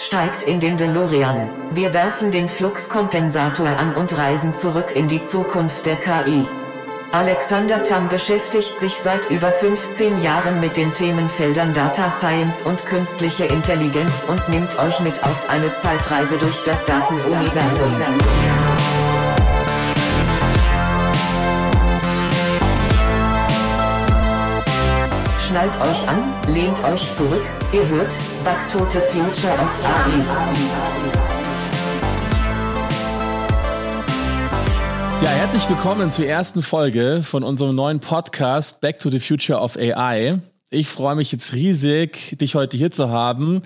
Steigt in den DeLorean. Wir werfen den Fluxkompensator an und reisen zurück in die Zukunft der KI. Alexander Tam beschäftigt sich seit über 15 Jahren mit den Themenfeldern Data Science und künstliche Intelligenz und nimmt euch mit auf eine Zeitreise durch das Datenuniversum. Schnallt euch an, lehnt euch zurück, ihr hört, Back to the Future of AI. Ja, herzlich willkommen zur ersten Folge von unserem neuen Podcast Back to the Future of AI. Ich freue mich jetzt riesig, dich heute hier zu haben.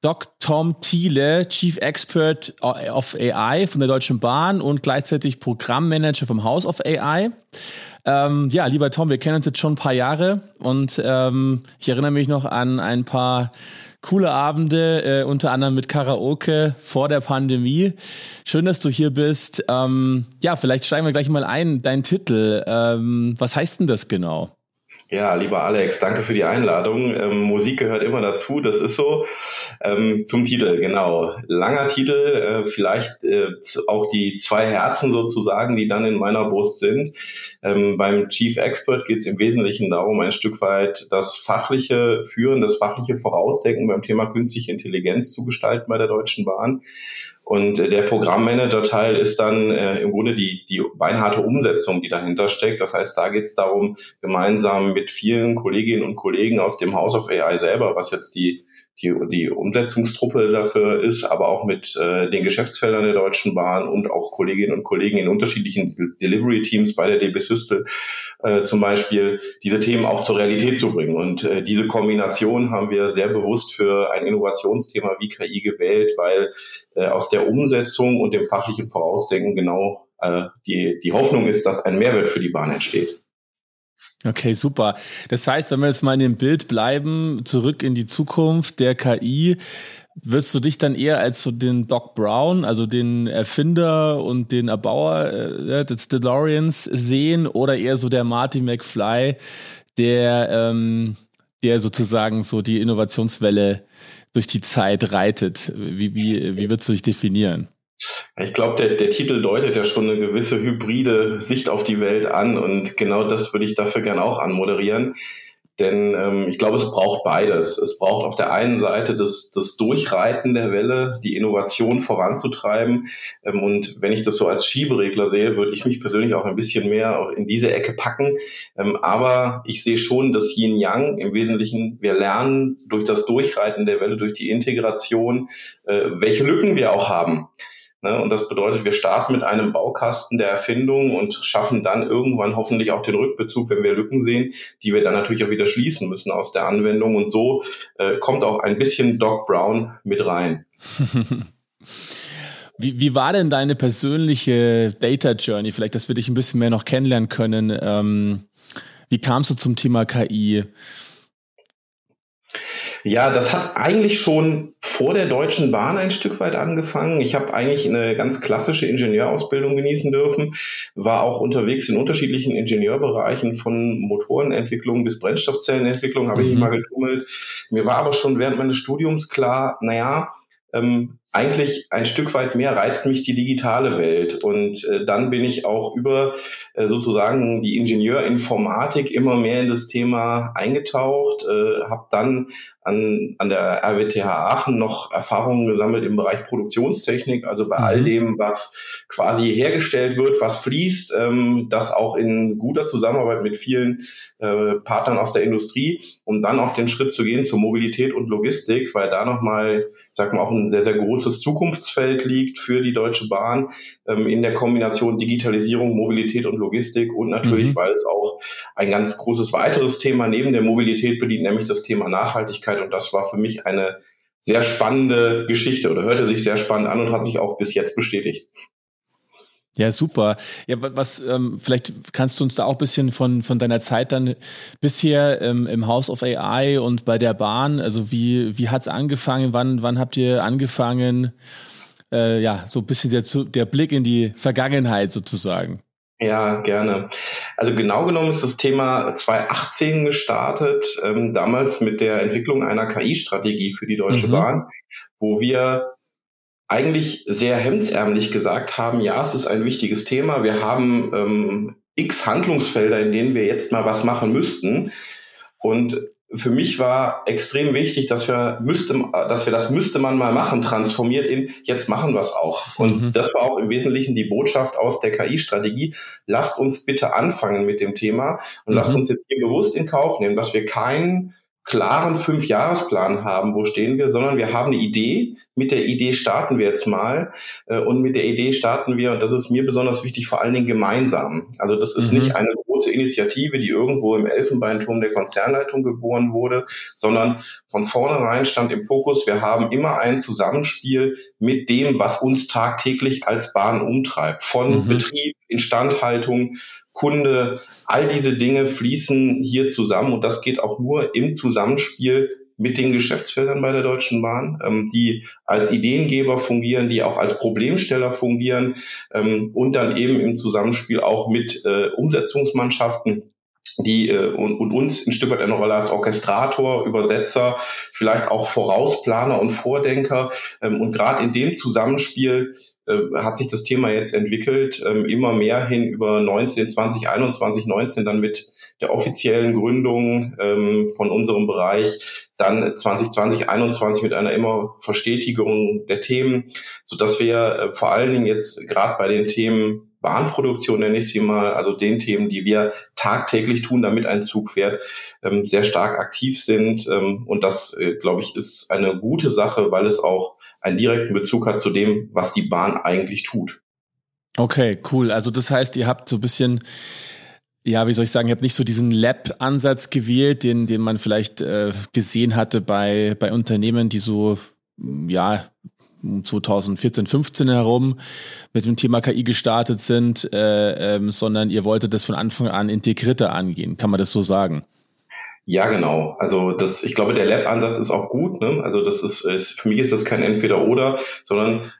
Doc Tom Thiele, Chief Expert of AI von der Deutschen Bahn und gleichzeitig Programmmanager vom House of AI. Ähm, ja, lieber Tom, wir kennen uns jetzt schon ein paar Jahre und ähm, ich erinnere mich noch an ein paar coole Abende, äh, unter anderem mit Karaoke vor der Pandemie. Schön, dass du hier bist. Ähm, ja, vielleicht steigen wir gleich mal ein. Dein Titel, ähm, was heißt denn das genau? Ja, lieber Alex, danke für die Einladung. Ähm, Musik gehört immer dazu, das ist so. Ähm, zum Titel, genau. Langer Titel, äh, vielleicht äh, auch die zwei Herzen sozusagen, die dann in meiner Brust sind. Ähm, beim Chief Expert geht es im Wesentlichen darum, ein Stück weit das fachliche Führen, das fachliche Vorausdenken beim Thema künstliche Intelligenz zu gestalten bei der Deutschen Bahn. Und äh, der Programmmanager-Teil ist dann äh, im Grunde die, die beinharte Umsetzung, die dahinter steckt. Das heißt, da geht es darum, gemeinsam mit vielen Kolleginnen und Kollegen aus dem House of AI selber, was jetzt die die, die Umsetzungstruppe dafür ist, aber auch mit äh, den Geschäftsfeldern der Deutschen Bahn und auch Kolleginnen und Kollegen in unterschiedlichen Delivery-Teams bei der DB Systel äh, zum Beispiel, diese Themen auch zur Realität zu bringen. Und äh, diese Kombination haben wir sehr bewusst für ein Innovationsthema wie KI gewählt, weil äh, aus der Umsetzung und dem fachlichen Vorausdenken genau äh, die, die Hoffnung ist, dass ein Mehrwert für die Bahn entsteht. Okay, super. Das heißt, wenn wir jetzt mal in dem Bild bleiben, zurück in die Zukunft der KI, wirst du dich dann eher als so den Doc Brown, also den Erfinder und den Erbauer äh, des DeLoreans sehen oder eher so der Marty McFly, der, ähm, der sozusagen so die Innovationswelle durch die Zeit reitet? Wie, wie, wie würdest du dich definieren? Ich glaube, der, der Titel deutet ja schon eine gewisse hybride Sicht auf die Welt an und genau das würde ich dafür gerne auch anmoderieren. Denn ähm, ich glaube, es braucht beides. Es braucht auf der einen Seite das, das Durchreiten der Welle, die Innovation voranzutreiben. Ähm, und wenn ich das so als Schieberegler sehe, würde ich mich persönlich auch ein bisschen mehr auch in diese Ecke packen. Ähm, aber ich sehe schon das Yin Yang im Wesentlichen. Wir lernen durch das Durchreiten der Welle, durch die Integration, äh, welche Lücken wir auch haben. Ne? Und das bedeutet, wir starten mit einem Baukasten der Erfindung und schaffen dann irgendwann hoffentlich auch den Rückbezug, wenn wir Lücken sehen, die wir dann natürlich auch wieder schließen müssen aus der Anwendung. Und so äh, kommt auch ein bisschen Doc Brown mit rein. Wie, wie war denn deine persönliche Data Journey? Vielleicht, dass wir dich ein bisschen mehr noch kennenlernen können. Ähm, wie kamst du zum Thema KI? Ja, das hat eigentlich schon vor der Deutschen Bahn ein Stück weit angefangen. Ich habe eigentlich eine ganz klassische Ingenieurausbildung genießen dürfen, war auch unterwegs in unterschiedlichen Ingenieurbereichen von Motorenentwicklung bis Brennstoffzellenentwicklung habe mhm. ich mal getummelt. Mir war aber schon während meines Studiums klar, naja, ähm, eigentlich ein Stück weit mehr reizt mich die digitale Welt. Und äh, dann bin ich auch über äh, sozusagen die Ingenieurinformatik immer mehr in das Thema eingetaucht, äh, habe dann an, an der RWTH Aachen noch Erfahrungen gesammelt im Bereich Produktionstechnik, also bei mhm. all dem, was quasi hergestellt wird, was fließt, ähm, das auch in guter Zusammenarbeit mit vielen äh, Partnern aus der Industrie, um dann auch den Schritt zu gehen zur Mobilität und Logistik, weil da nochmal, sag mal, auch ein sehr, sehr großes Zukunftsfeld liegt für die Deutsche Bahn ähm, in der Kombination Digitalisierung, Mobilität und Logistik und natürlich, mhm. weil es auch ein ganz großes weiteres Thema neben der Mobilität bedient, nämlich das Thema Nachhaltigkeit und das war für mich eine sehr spannende Geschichte oder hörte sich sehr spannend an und hat sich auch bis jetzt bestätigt. Ja, super. Ja, was, ähm, vielleicht kannst du uns da auch ein bisschen von, von deiner Zeit dann bisher ähm, im House of AI und bei der Bahn, also wie, wie hat es angefangen? Wann, wann habt ihr angefangen? Äh, ja, so ein bisschen der, der Blick in die Vergangenheit sozusagen. Ja, gerne. Also genau genommen ist das Thema 2018 gestartet, ähm, damals mit der Entwicklung einer KI-Strategie für die Deutsche mhm. Bahn, wo wir eigentlich sehr hemdsärmlich gesagt haben, ja, es ist ein wichtiges Thema. Wir haben ähm, x Handlungsfelder, in denen wir jetzt mal was machen müssten. Und für mich war extrem wichtig, dass wir müsste, dass wir das müsste man mal machen, transformiert in jetzt machen wir es auch. Und mhm. das war auch im Wesentlichen die Botschaft aus der KI-Strategie. Lasst uns bitte anfangen mit dem Thema und mhm. lasst uns jetzt hier bewusst in Kauf nehmen, dass wir keinen klaren Fünfjahresplan haben, wo stehen wir, sondern wir haben eine Idee. Mit der Idee starten wir jetzt mal äh, und mit der Idee starten wir, und das ist mir besonders wichtig, vor allen Dingen gemeinsam. Also das ist mhm. nicht eine große Initiative, die irgendwo im Elfenbeinturm der Konzernleitung geboren wurde, sondern von vornherein stand im Fokus, wir haben immer ein Zusammenspiel mit dem, was uns tagtäglich als Bahn umtreibt. Von mhm. Betrieb, Instandhaltung, Kunde, all diese Dinge fließen hier zusammen und das geht auch nur im Zusammenspiel mit den Geschäftsfeldern bei der Deutschen Bahn, ähm, die als Ideengeber fungieren, die auch als Problemsteller fungieren ähm, und dann eben im Zusammenspiel auch mit äh, Umsetzungsmannschaften die äh, und, und uns ein Stück weit eine Rolle als Orchestrator, Übersetzer, vielleicht auch Vorausplaner und Vordenker. Ähm, und gerade in dem Zusammenspiel hat sich das Thema jetzt entwickelt, ähm, immer mehr hin über 19, 20, 21, 19 dann mit der offiziellen Gründung ähm, von unserem Bereich dann 2020, 21 mit einer immer Verstetigung der Themen, so dass wir äh, vor allen Dingen jetzt gerade bei den Themen Bahnproduktion nenne ich sie mal, also den Themen, die wir tagtäglich tun, damit ein Zug fährt, ähm, sehr stark aktiv sind. Und das, äh, glaube ich, ist eine gute Sache, weil es auch einen direkten Bezug hat zu dem, was die Bahn eigentlich tut. Okay, cool. Also das heißt, ihr habt so ein bisschen ja, wie soll ich sagen, ich habe nicht so diesen Lab-Ansatz gewählt, den, den man vielleicht äh, gesehen hatte bei, bei Unternehmen, die so, ja, 2014, 15 herum mit dem Thema KI gestartet sind, äh, ähm, sondern ihr wolltet das von Anfang an integrierter angehen. Kann man das so sagen? Ja, genau. Also das, ich glaube, der Lab-Ansatz ist auch gut. Ne? Also das ist, ist, für mich ist das kein Entweder-Oder, sondern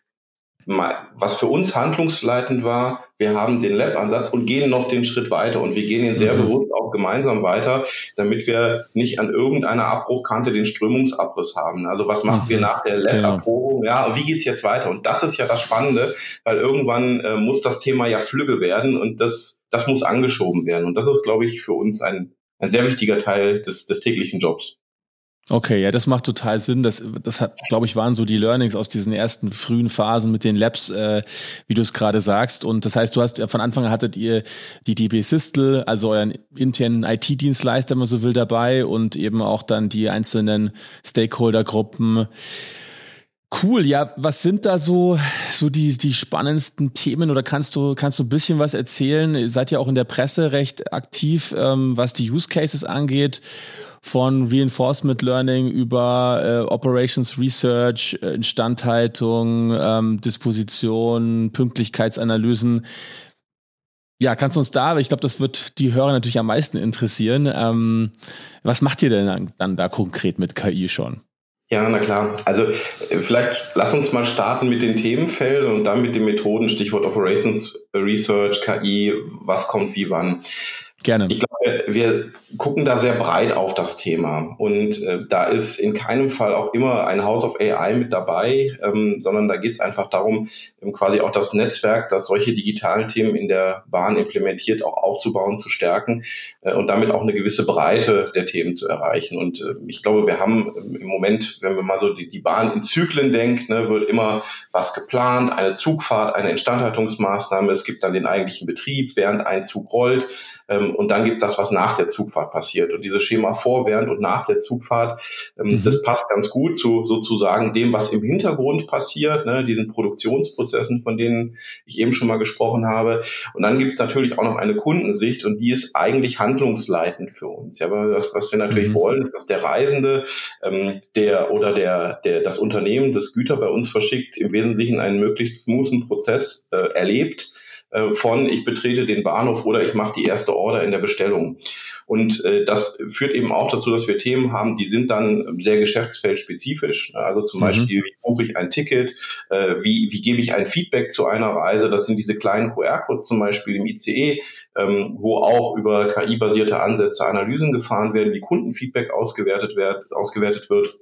was für uns handlungsleitend war, wir haben den Lab-Ansatz und gehen noch den Schritt weiter und wir gehen ihn sehr mhm. bewusst auch gemeinsam weiter, damit wir nicht an irgendeiner Abbruchkante den Strömungsabriss haben. Also was machen mhm. wir nach der Lab-Erprobung? Ja, wie geht's jetzt weiter? Und das ist ja das Spannende, weil irgendwann äh, muss das Thema ja flügge werden und das, das muss angeschoben werden. Und das ist, glaube ich, für uns ein, ein sehr wichtiger Teil des, des täglichen Jobs. Okay, ja, das macht total Sinn. Das, das hat, glaube ich, waren so die Learnings aus diesen ersten frühen Phasen mit den Labs, äh, wie du es gerade sagst. Und das heißt, du hast ja von Anfang an hattet ihr die DB Systel, also euren internen IT-Dienstleister, wenn man so will, dabei und eben auch dann die einzelnen Stakeholder-Gruppen. Cool, ja, was sind da so, so die, die spannendsten Themen oder kannst du, kannst du ein bisschen was erzählen? Ihr seid ja auch in der Presse recht aktiv, ähm, was die Use Cases angeht von Reinforcement Learning über äh, Operations Research, äh, Instandhaltung, ähm, Disposition, Pünktlichkeitsanalysen. Ja, kannst du uns da, ich glaube, das wird die Hörer natürlich am meisten interessieren. Ähm, was macht ihr denn dann, dann da konkret mit KI schon? Ja, na klar. Also äh, vielleicht lass uns mal starten mit den Themenfeldern und dann mit den Methoden, Stichwort Operations Research, KI, was kommt wie wann. Gerne. Ich glaube, wir gucken da sehr breit auf das Thema und äh, da ist in keinem Fall auch immer ein House of AI mit dabei, ähm, sondern da geht es einfach darum, ähm, quasi auch das Netzwerk, das solche digitalen Themen in der Bahn implementiert, auch aufzubauen, zu stärken äh, und damit auch eine gewisse Breite der Themen zu erreichen. Und äh, ich glaube, wir haben ähm, im Moment, wenn wir mal so die, die Bahn in Zyklen denkt, ne, wird immer was geplant, eine Zugfahrt, eine Instandhaltungsmaßnahme, es gibt dann den eigentlichen Betrieb, während ein Zug rollt und dann gibt es das, was nach der Zugfahrt passiert. Und dieses Schema vor, während und nach der Zugfahrt, ähm, mhm. das passt ganz gut zu sozusagen dem, was im Hintergrund passiert, ne, diesen Produktionsprozessen, von denen ich eben schon mal gesprochen habe. Und dann gibt es natürlich auch noch eine Kundensicht und die ist eigentlich handlungsleitend für uns. Ja, aber das, was wir natürlich mhm. wollen, ist, dass der Reisende, ähm, der oder der, der das Unternehmen, das Güter bei uns verschickt, im Wesentlichen einen möglichst smoothen Prozess äh, erlebt äh, von ich betrete den Bahnhof oder ich mache die erste Order in der Bestellung. Und äh, das führt eben auch dazu, dass wir Themen haben, die sind dann sehr geschäftsfeldspezifisch. Also zum mhm. Beispiel, wie buche ich ein Ticket, äh, wie, wie gebe ich ein Feedback zu einer Reise. Das sind diese kleinen QR-Codes zum Beispiel im ICE, ähm, wo auch über KI-basierte Ansätze Analysen gefahren werden, wie Kundenfeedback ausgewertet, wird, ausgewertet wird.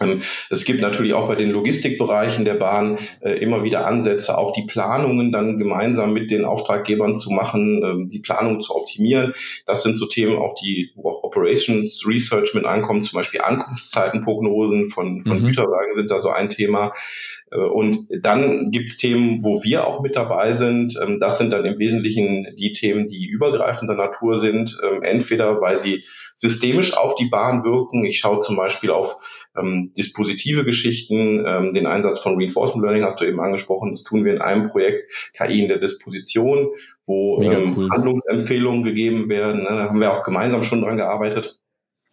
Ähm, es gibt natürlich auch bei den Logistikbereichen der Bahn äh, immer wieder Ansätze, auch die Planungen dann gemeinsam mit den Auftraggebern zu machen, ähm, die Planung zu optimieren. Das sind so Themen auch, die wo auch Operations Research mit ankommen, zum Beispiel Ankunftszeitenprognosen von, von mhm. Güterwagen sind da so ein Thema. Äh, und dann gibt es Themen, wo wir auch mit dabei sind. Ähm, das sind dann im Wesentlichen die Themen, die übergreifender Natur sind. Ähm, entweder weil sie systemisch auf die Bahn wirken. Ich schaue zum Beispiel auf ähm, dispositive Geschichten, ähm, den Einsatz von Reinforcement Learning hast du eben angesprochen. Das tun wir in einem Projekt KI in der Disposition, wo ähm, cool. Handlungsempfehlungen gegeben werden. Ne? Da haben wir auch gemeinsam schon dran gearbeitet.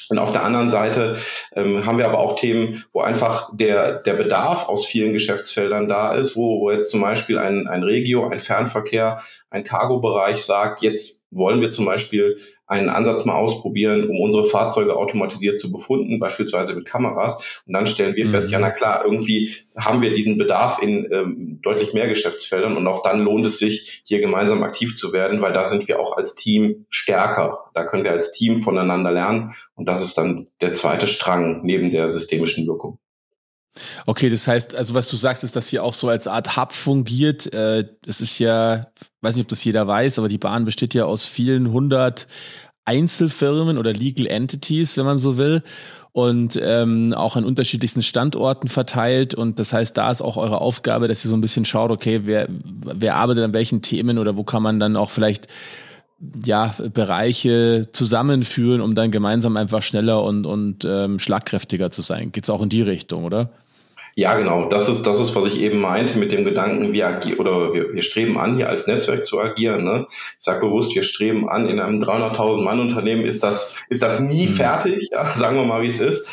Und auf der anderen Seite ähm, haben wir aber auch Themen, wo einfach der, der Bedarf aus vielen Geschäftsfeldern da ist, wo, wo jetzt zum Beispiel ein, ein Regio, ein Fernverkehr, ein Cargo-Bereich sagt, jetzt wollen wir zum Beispiel einen Ansatz mal ausprobieren, um unsere Fahrzeuge automatisiert zu befunden, beispielsweise mit Kameras. Und dann stellen wir mhm. fest, ja, na klar, irgendwie haben wir diesen Bedarf in ähm, deutlich mehr Geschäftsfeldern und auch dann lohnt es sich, hier gemeinsam aktiv zu werden, weil da sind wir auch als Team stärker. Da können wir als Team voneinander lernen und das ist dann der zweite Strang neben der systemischen Wirkung. Okay, das heißt, also was du sagst, ist, dass hier auch so als Art Hub fungiert. Äh, es ist ja, weiß nicht, ob das jeder weiß, aber die Bahn besteht ja aus vielen hundert Einzelfirmen oder Legal Entities, wenn man so will und ähm, auch an unterschiedlichsten Standorten verteilt. Und das heißt, da ist auch eure Aufgabe, dass ihr so ein bisschen schaut, okay, wer, wer arbeitet an welchen Themen oder wo kann man dann auch vielleicht ja, Bereiche zusammenführen, um dann gemeinsam einfach schneller und, und ähm, schlagkräftiger zu sein. Geht es auch in die Richtung, oder? Ja, genau. Das ist, das ist, was ich eben meinte mit dem Gedanken, wir agieren oder wir, wir streben an, hier als Netzwerk zu agieren. Ne? Ich sage bewusst, wir streben an, in einem 300.000 Mann Unternehmen ist das, ist das nie mhm. fertig, ja? sagen wir mal, wie es ist.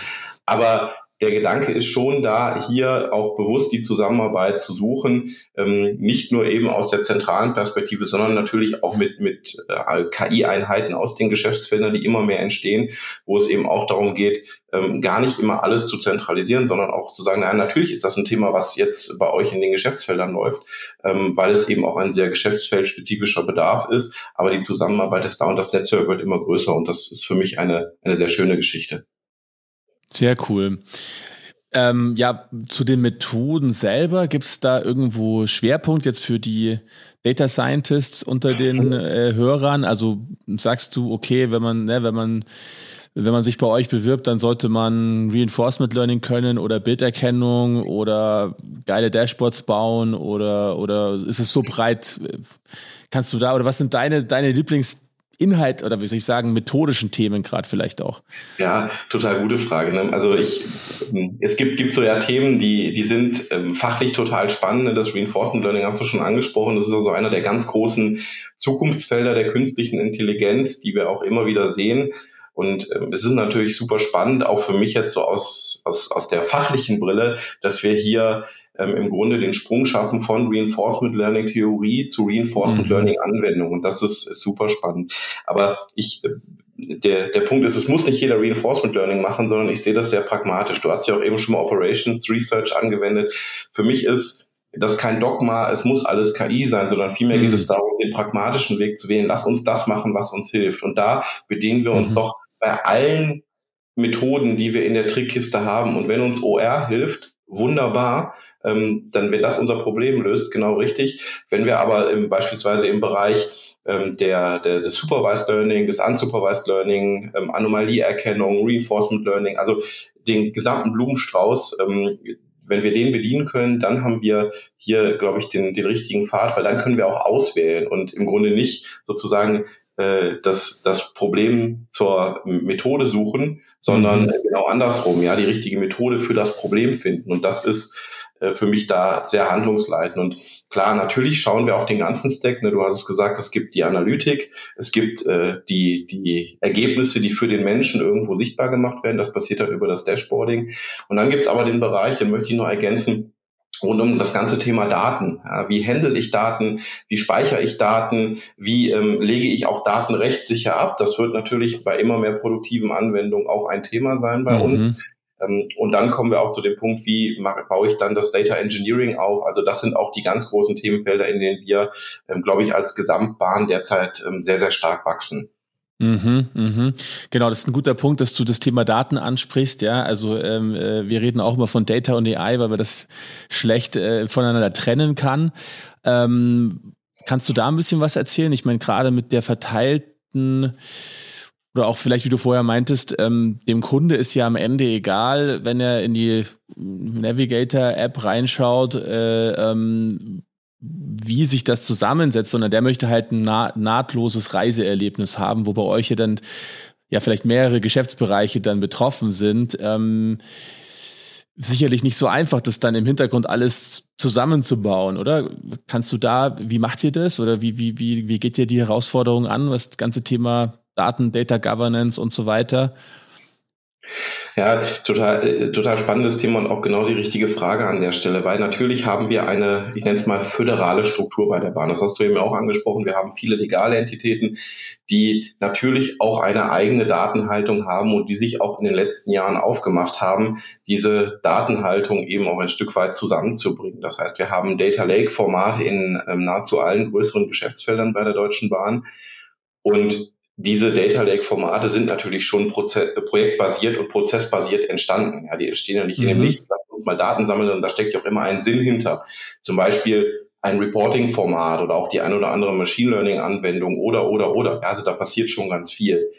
Aber der Gedanke ist schon da, hier auch bewusst die Zusammenarbeit zu suchen, ähm, nicht nur eben aus der zentralen Perspektive, sondern natürlich auch mit, mit äh, KI-Einheiten aus den Geschäftsfeldern, die immer mehr entstehen, wo es eben auch darum geht, ähm, gar nicht immer alles zu zentralisieren, sondern auch zu sagen, naja, natürlich ist das ein Thema, was jetzt bei euch in den Geschäftsfeldern läuft, ähm, weil es eben auch ein sehr geschäftsfeldspezifischer Bedarf ist, aber die Zusammenarbeit ist da und das Netzwerk wird immer größer und das ist für mich eine, eine sehr schöne Geschichte. Sehr cool. Ähm, ja, zu den Methoden selber, gibt es da irgendwo Schwerpunkt jetzt für die Data Scientists unter den äh, Hörern? Also sagst du, okay, wenn man, ne, wenn man wenn man sich bei euch bewirbt, dann sollte man Reinforcement Learning können oder Bilderkennung oder geile Dashboards bauen oder, oder ist es so breit? Kannst du da, oder was sind deine, deine Lieblings- Inhalt oder wie soll ich sagen, methodischen Themen gerade vielleicht auch? Ja, total gute Frage. Ne? Also ich, es gibt, gibt so ja Themen, die, die sind ähm, fachlich total spannend. Das Reinforcement Learning hast du schon angesprochen. Das ist also einer der ganz großen Zukunftsfelder der künstlichen Intelligenz, die wir auch immer wieder sehen. Und ähm, es ist natürlich super spannend, auch für mich jetzt so aus, aus, aus der fachlichen Brille, dass wir hier ähm, im Grunde den Sprung schaffen von Reinforcement Learning Theorie zu Reinforcement mhm. Learning Anwendung. Und das ist, ist super spannend. Aber ich, äh, der, der Punkt ist, es muss nicht jeder Reinforcement Learning machen, sondern ich sehe das sehr pragmatisch. Du hast ja auch eben schon mal Operations Research angewendet. Für mich ist das kein Dogma, es muss alles KI sein, sondern vielmehr mhm. geht es darum, den pragmatischen Weg zu wählen. Lass uns das machen, was uns hilft. Und da bedienen wir uns mhm. doch bei allen Methoden, die wir in der Trickkiste haben. Und wenn uns OR hilft, wunderbar, ähm, dann wenn das unser Problem löst, genau richtig. Wenn wir aber im, beispielsweise im Bereich ähm, der, der, des Supervised Learning, des Unsupervised Learning, ähm, Anomalieerkennung, Reinforcement Learning, also den gesamten Blumenstrauß, ähm, wenn wir den bedienen können, dann haben wir hier, glaube ich, den, den richtigen Pfad, weil dann können wir auch auswählen und im Grunde nicht sozusagen äh, das, das Problem zur Methode suchen, sondern mhm. genau andersrum, ja, die richtige Methode für das Problem finden. Und das ist äh, für mich da sehr handlungsleitend. Und klar, natürlich schauen wir auf den ganzen Stack. Ne? Du hast es gesagt, es gibt die Analytik, es gibt äh, die, die Ergebnisse, die für den Menschen irgendwo sichtbar gemacht werden. Das passiert dann über das Dashboarding. Und dann gibt es aber den Bereich, den möchte ich noch ergänzen, rund um das ganze Thema Daten. Ja, wie handle ich Daten? Wie speichere ich Daten? Wie ähm, lege ich auch Daten rechtssicher ab? Das wird natürlich bei immer mehr produktiven Anwendungen auch ein Thema sein bei mhm. uns. Ähm, und dann kommen wir auch zu dem Punkt, wie baue ich dann das Data Engineering auf? Also das sind auch die ganz großen Themenfelder, in denen wir, ähm, glaube ich, als Gesamtbahn derzeit ähm, sehr, sehr stark wachsen. Mhm, mhm. Genau, das ist ein guter Punkt, dass du das Thema Daten ansprichst. Ja, also ähm, äh, wir reden auch immer von Data und AI, weil man das schlecht äh, voneinander trennen kann. Ähm, kannst du da ein bisschen was erzählen? Ich meine, gerade mit der verteilten oder auch vielleicht, wie du vorher meintest, ähm, dem Kunde ist ja am Ende egal, wenn er in die Navigator-App reinschaut, äh, ähm, wie sich das zusammensetzt, sondern der möchte halt ein naht nahtloses Reiseerlebnis haben, wo bei euch ja dann ja vielleicht mehrere Geschäftsbereiche dann betroffen sind. Ähm, sicherlich nicht so einfach, das dann im Hintergrund alles zusammenzubauen, oder? Kannst du da, wie macht ihr das oder wie, wie, wie, wie geht ihr die Herausforderung an, was das ganze Thema Daten, Data Governance und so weiter? Ja, total, äh, total spannendes Thema und auch genau die richtige Frage an der Stelle, weil natürlich haben wir eine, ich nenne es mal föderale Struktur bei der Bahn. Das hast du eben auch angesprochen. Wir haben viele legale Entitäten, die natürlich auch eine eigene Datenhaltung haben und die sich auch in den letzten Jahren aufgemacht haben, diese Datenhaltung eben auch ein Stück weit zusammenzubringen. Das heißt, wir haben Data Lake Formate in ähm, nahezu allen größeren Geschäftsfeldern bei der Deutschen Bahn. Und diese Data Lake Formate sind natürlich schon Proze projektbasiert und prozessbasiert entstanden. Ja, die stehen ja nicht mhm. in dem mhm. Nichts, lass uns mal Daten sammeln und da steckt ja auch immer ein Sinn hinter. Zum Beispiel ein Reporting-Format oder auch die ein oder andere Machine Learning-Anwendung oder, oder, oder. Ja, also da passiert schon ganz viel.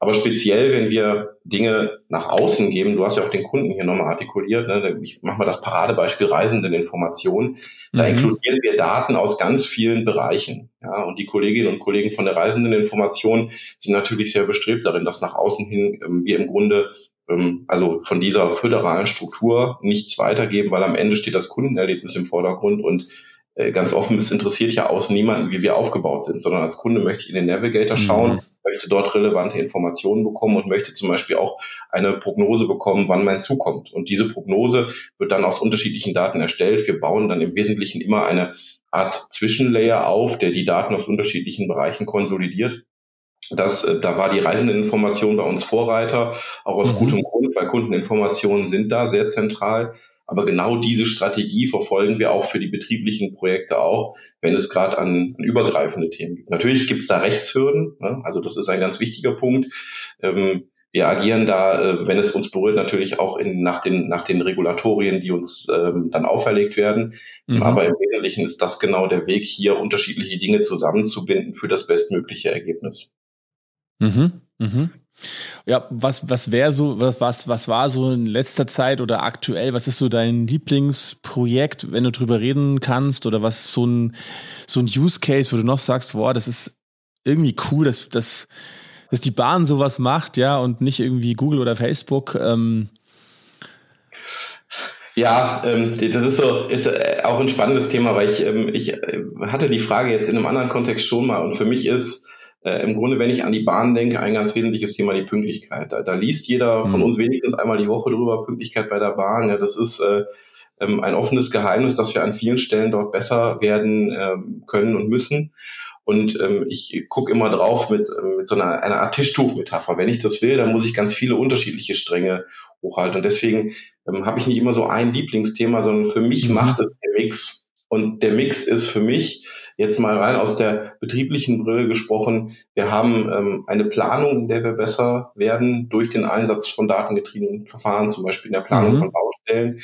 Aber speziell, wenn wir Dinge nach außen geben, du hast ja auch den Kunden hier nochmal artikuliert, ne, ich mache mal das Paradebeispiel Reisendeninformation, da mhm. inkludieren wir Daten aus ganz vielen Bereichen. Ja, und die Kolleginnen und Kollegen von der Reisendeninformation sind natürlich sehr bestrebt darin, dass nach außen hin ähm, wir im Grunde ähm, also von dieser föderalen Struktur nichts weitergeben, weil am Ende steht das Kundenerlebnis im Vordergrund und äh, ganz offen, es interessiert ja außen niemanden, wie wir aufgebaut sind, sondern als Kunde möchte ich in den Navigator schauen, mhm. Möchte dort relevante Informationen bekommen und möchte zum Beispiel auch eine Prognose bekommen, wann mein Zug kommt. Und diese Prognose wird dann aus unterschiedlichen Daten erstellt. Wir bauen dann im Wesentlichen immer eine Art Zwischenlayer auf, der die Daten aus unterschiedlichen Bereichen konsolidiert. Das, äh, da war die Reisendeninformation bei uns Vorreiter, auch aus mhm. gutem Grund, weil Kundeninformationen sind da sehr zentral. Aber genau diese Strategie verfolgen wir auch für die betrieblichen Projekte auch, wenn es gerade an, an, übergreifende Themen gibt. Natürlich gibt es da Rechtshürden, ne? also das ist ein ganz wichtiger Punkt. Ähm, wir agieren da, äh, wenn es uns berührt, natürlich auch in, nach, den, nach den Regulatorien, die uns ähm, dann auferlegt werden. Mhm. Aber im Wesentlichen ist das genau der Weg, hier unterschiedliche Dinge zusammenzubinden für das bestmögliche Ergebnis. Mhm. Mhm. Ja, was, was wäre so, was, was, was war so in letzter Zeit oder aktuell, was ist so dein Lieblingsprojekt, wenn du drüber reden kannst, oder was so ein, so ein Use Case, wo du noch sagst, boah, das ist irgendwie cool, dass, dass, dass die Bahn sowas macht, ja, und nicht irgendwie Google oder Facebook. Ähm. Ja, ähm, das ist so, ist äh, auch ein spannendes Thema, weil ich, ähm, ich äh, hatte die Frage jetzt in einem anderen Kontext schon mal und für mich ist, äh, im Grunde, wenn ich an die Bahn denke, ein ganz wesentliches Thema die Pünktlichkeit. Da, da liest jeder von mhm. uns wenigstens einmal die Woche drüber, Pünktlichkeit bei der Bahn. Ja, das ist äh, ähm, ein offenes Geheimnis, dass wir an vielen Stellen dort besser werden ähm, können und müssen. Und ähm, ich gucke immer drauf mit, ähm, mit so einer, einer Art Tischtuchmetapher. Wenn ich das will, dann muss ich ganz viele unterschiedliche Stränge hochhalten. Und deswegen ähm, habe ich nicht immer so ein Lieblingsthema, sondern für mich mhm. macht es der Mix. Und der Mix ist für mich Jetzt mal rein aus der betrieblichen Brille gesprochen. Wir haben ähm, eine Planung, in der wir besser werden durch den Einsatz von datengetriebenen Verfahren, zum Beispiel in der Planung mhm. von Baustellen.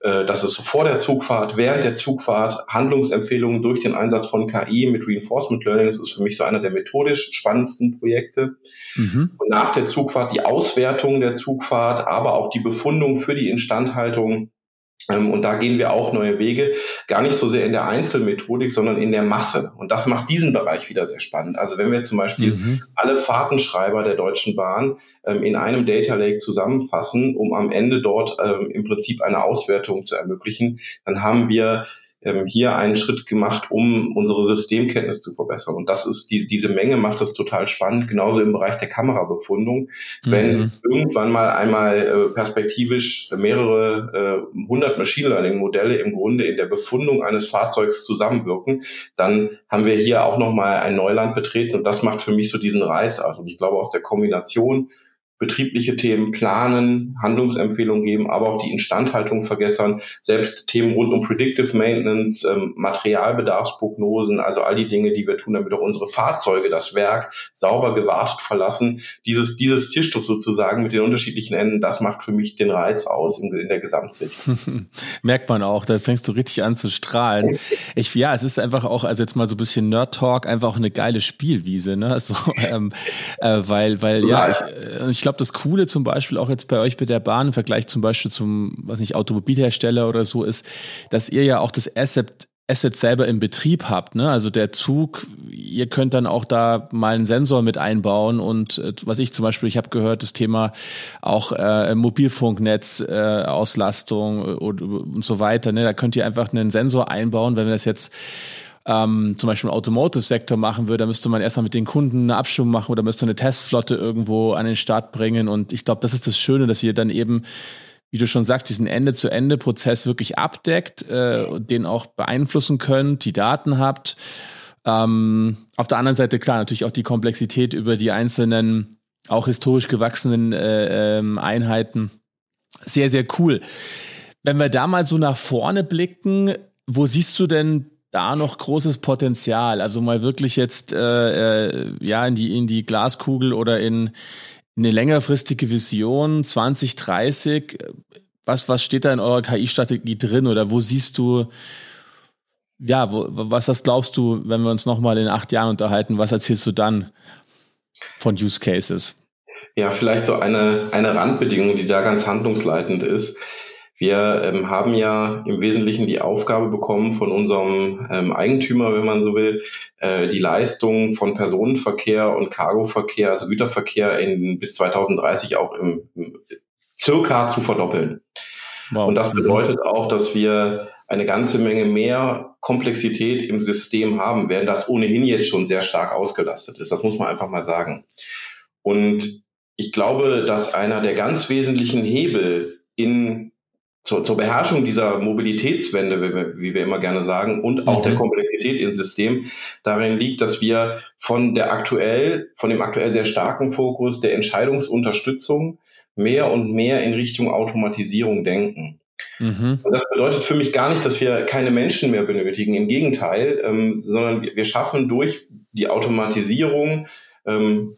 Äh, das ist vor der Zugfahrt, während der Zugfahrt, Handlungsempfehlungen durch den Einsatz von KI mit Reinforcement Learning. Das ist für mich so einer der methodisch spannendsten Projekte. Mhm. Und nach der Zugfahrt die Auswertung der Zugfahrt, aber auch die Befundung für die Instandhaltung und da gehen wir auch neue Wege, gar nicht so sehr in der Einzelmethodik, sondern in der Masse. Und das macht diesen Bereich wieder sehr spannend. Also wenn wir zum Beispiel mhm. alle Fahrtenschreiber der Deutschen Bahn ähm, in einem Data Lake zusammenfassen, um am Ende dort ähm, im Prinzip eine Auswertung zu ermöglichen, dann haben wir ähm, hier einen Schritt gemacht, um unsere Systemkenntnis zu verbessern. Und das ist die, diese Menge macht das total spannend, genauso im Bereich der Kamerabefundung. Mhm. Wenn irgendwann mal einmal äh, perspektivisch mehrere äh, hundert äh, Machine Learning Modelle im Grunde in der Befundung eines Fahrzeugs zusammenwirken, dann haben wir hier auch nochmal ein Neuland betreten und das macht für mich so diesen Reiz. Also ich glaube aus der Kombination betriebliche Themen planen, Handlungsempfehlungen geben, aber auch die Instandhaltung vergessen, selbst Themen rund um Predictive Maintenance, ähm, Materialbedarfsprognosen, also all die Dinge, die wir tun, damit auch unsere Fahrzeuge das Werk sauber gewartet verlassen. Dieses, dieses Tischtuch sozusagen mit den unterschiedlichen Enden, das macht für mich den Reiz aus in, in der Gesamtsicht. Merkt man auch, da fängst du richtig an zu strahlen. Ich, ja, es ist einfach auch, also jetzt mal so ein bisschen Nerd-Talk, einfach auch eine geile Spielwiese, ne? So, ähm, äh, weil, weil, ja, ich, äh, ich glaube, das Coole zum Beispiel auch jetzt bei euch bei der Bahn im Vergleich zum Beispiel zum, was nicht, Automobilhersteller oder so ist, dass ihr ja auch das Asset Asset selber im Betrieb habt, ne? Also der Zug, ihr könnt dann auch da mal einen Sensor mit einbauen und äh, was ich zum Beispiel, ich habe gehört, das Thema auch äh, Mobilfunknetz, äh, Auslastung und, und so weiter, ne? Da könnt ihr einfach einen Sensor einbauen, wenn wir das jetzt ähm, zum Beispiel im Automotive-Sektor machen würde, da müsste man erstmal mit den Kunden eine Abstimmung machen oder müsste eine Testflotte irgendwo an den Start bringen. Und ich glaube, das ist das Schöne, dass ihr dann eben, wie du schon sagst, diesen Ende-zu-Ende-Prozess wirklich abdeckt, äh, den auch beeinflussen könnt, die Daten habt. Ähm, auf der anderen Seite, klar, natürlich auch die Komplexität über die einzelnen, auch historisch gewachsenen äh, ähm, Einheiten. Sehr, sehr cool. Wenn wir da mal so nach vorne blicken, wo siehst du denn da noch großes Potenzial. Also mal wirklich jetzt äh, äh, ja in die in die Glaskugel oder in eine längerfristige Vision 2030. Was was steht da in eurer KI-Strategie drin oder wo siehst du ja wo, was was glaubst du, wenn wir uns noch mal in acht Jahren unterhalten? Was erzählst du dann von Use Cases? Ja, vielleicht so eine eine Randbedingung, die da ganz handlungsleitend ist wir ähm, haben ja im Wesentlichen die Aufgabe bekommen von unserem ähm, Eigentümer, wenn man so will, äh, die Leistung von Personenverkehr und Cargoverkehr, also Güterverkehr in, bis 2030 auch im, im circa zu verdoppeln. Wow. Und das bedeutet auch, dass wir eine ganze Menge mehr Komplexität im System haben, während das ohnehin jetzt schon sehr stark ausgelastet ist. Das muss man einfach mal sagen. Und ich glaube, dass einer der ganz wesentlichen Hebel in zur, zur Beherrschung dieser Mobilitätswende, wie wir, wie wir immer gerne sagen, und auch mhm. der Komplexität im System darin liegt, dass wir von der aktuell, von dem aktuell sehr starken Fokus der Entscheidungsunterstützung mehr und mehr in Richtung Automatisierung denken. Mhm. Und das bedeutet für mich gar nicht, dass wir keine Menschen mehr benötigen. Im Gegenteil, ähm, sondern wir schaffen durch die Automatisierung ähm,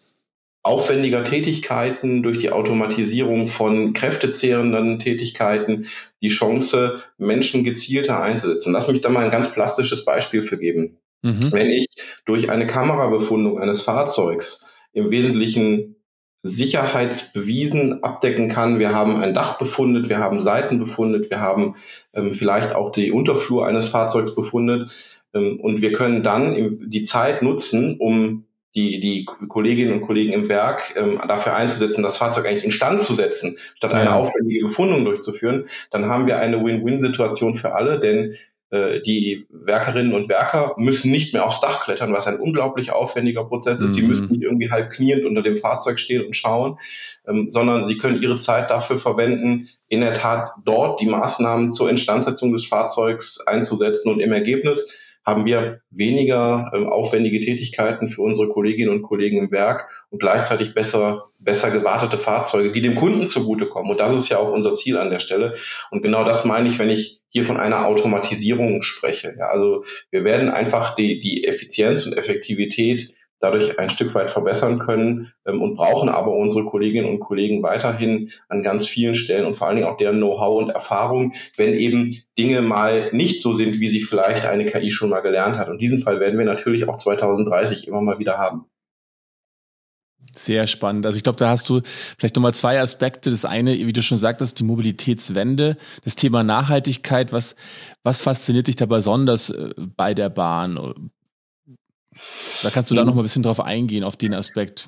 aufwendiger Tätigkeiten, durch die Automatisierung von kräftezehrenden Tätigkeiten die Chance, Menschen gezielter einzusetzen. Lass mich da mal ein ganz plastisches Beispiel für geben. Mhm. Wenn ich durch eine Kamerabefundung eines Fahrzeugs im Wesentlichen Sicherheitsbewiesen abdecken kann. Wir haben ein Dach befundet, wir haben Seiten befundet, wir haben ähm, vielleicht auch die Unterflur eines Fahrzeugs befundet ähm, und wir können dann im, die Zeit nutzen, um die, die Kolleginnen und Kollegen im Werk ähm, dafür einzusetzen, das Fahrzeug eigentlich instand zu setzen, statt eine aufwendige Befundung durchzuführen, dann haben wir eine Win-Win-Situation für alle, denn äh, die Werkerinnen und Werker müssen nicht mehr aufs Dach klettern, was ein unglaublich aufwendiger Prozess ist. Mhm. Sie müssen nicht irgendwie halb kniend unter dem Fahrzeug stehen und schauen, ähm, sondern sie können ihre Zeit dafür verwenden, in der Tat dort die Maßnahmen zur Instandsetzung des Fahrzeugs einzusetzen und im Ergebnis haben wir weniger ähm, aufwendige Tätigkeiten für unsere Kolleginnen und Kollegen im Werk und gleichzeitig besser, besser gewartete Fahrzeuge, die dem Kunden zugutekommen. Und das ist ja auch unser Ziel an der Stelle. Und genau das meine ich, wenn ich hier von einer Automatisierung spreche. Ja, also wir werden einfach die, die Effizienz und Effektivität dadurch ein Stück weit verbessern können ähm, und brauchen aber unsere Kolleginnen und Kollegen weiterhin an ganz vielen Stellen und vor allen Dingen auch deren Know-how und Erfahrung, wenn eben Dinge mal nicht so sind, wie sie vielleicht eine KI schon mal gelernt hat. Und diesen Fall werden wir natürlich auch 2030 immer mal wieder haben. Sehr spannend. Also ich glaube, da hast du vielleicht nochmal zwei Aspekte. Das eine, wie du schon sagtest, die Mobilitätswende, das Thema Nachhaltigkeit. Was, was fasziniert dich da besonders äh, bei der Bahn? Da kannst du da noch mal ein bisschen drauf eingehen, auf den Aspekt.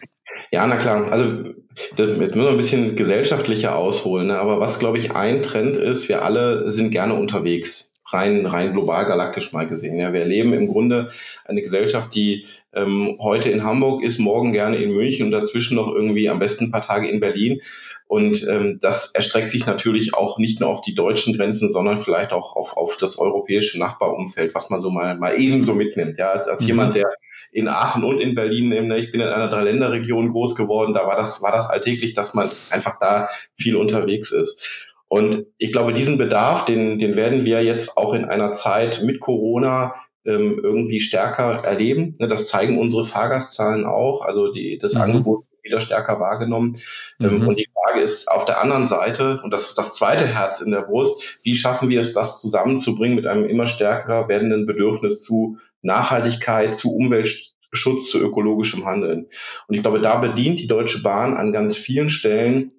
Ja, na klar. Also das, jetzt müssen wir ein bisschen gesellschaftlicher ausholen. Ne? Aber was, glaube ich, ein Trend ist, wir alle sind gerne unterwegs. rein, rein global galaktisch mal gesehen. Ja, wir erleben im Grunde eine Gesellschaft, die ähm, heute in Hamburg ist, morgen gerne in München und dazwischen noch irgendwie am besten ein paar Tage in Berlin. Und ähm, das erstreckt sich natürlich auch nicht nur auf die deutschen Grenzen, sondern vielleicht auch auf, auf das europäische Nachbarumfeld, was man so mal, mal ebenso mitnimmt. Ja, als, als mhm. jemand, der in Aachen und in Berlin, ich bin in einer Dreiländerregion groß geworden, da war das, war das alltäglich, dass man einfach da viel unterwegs ist. Und ich glaube, diesen Bedarf, den, den werden wir jetzt auch in einer Zeit mit Corona ähm, irgendwie stärker erleben. Das zeigen unsere Fahrgastzahlen auch. Also die, das mhm. Angebot wieder stärker wahrgenommen. Ähm, mhm. Und die Frage ist auf der anderen Seite, und das ist das zweite Herz in der Brust, wie schaffen wir es, das zusammenzubringen mit einem immer stärker werdenden Bedürfnis zu Nachhaltigkeit, zu Umweltschutz, zu ökologischem Handeln. Und ich glaube, da bedient die Deutsche Bahn an ganz vielen Stellen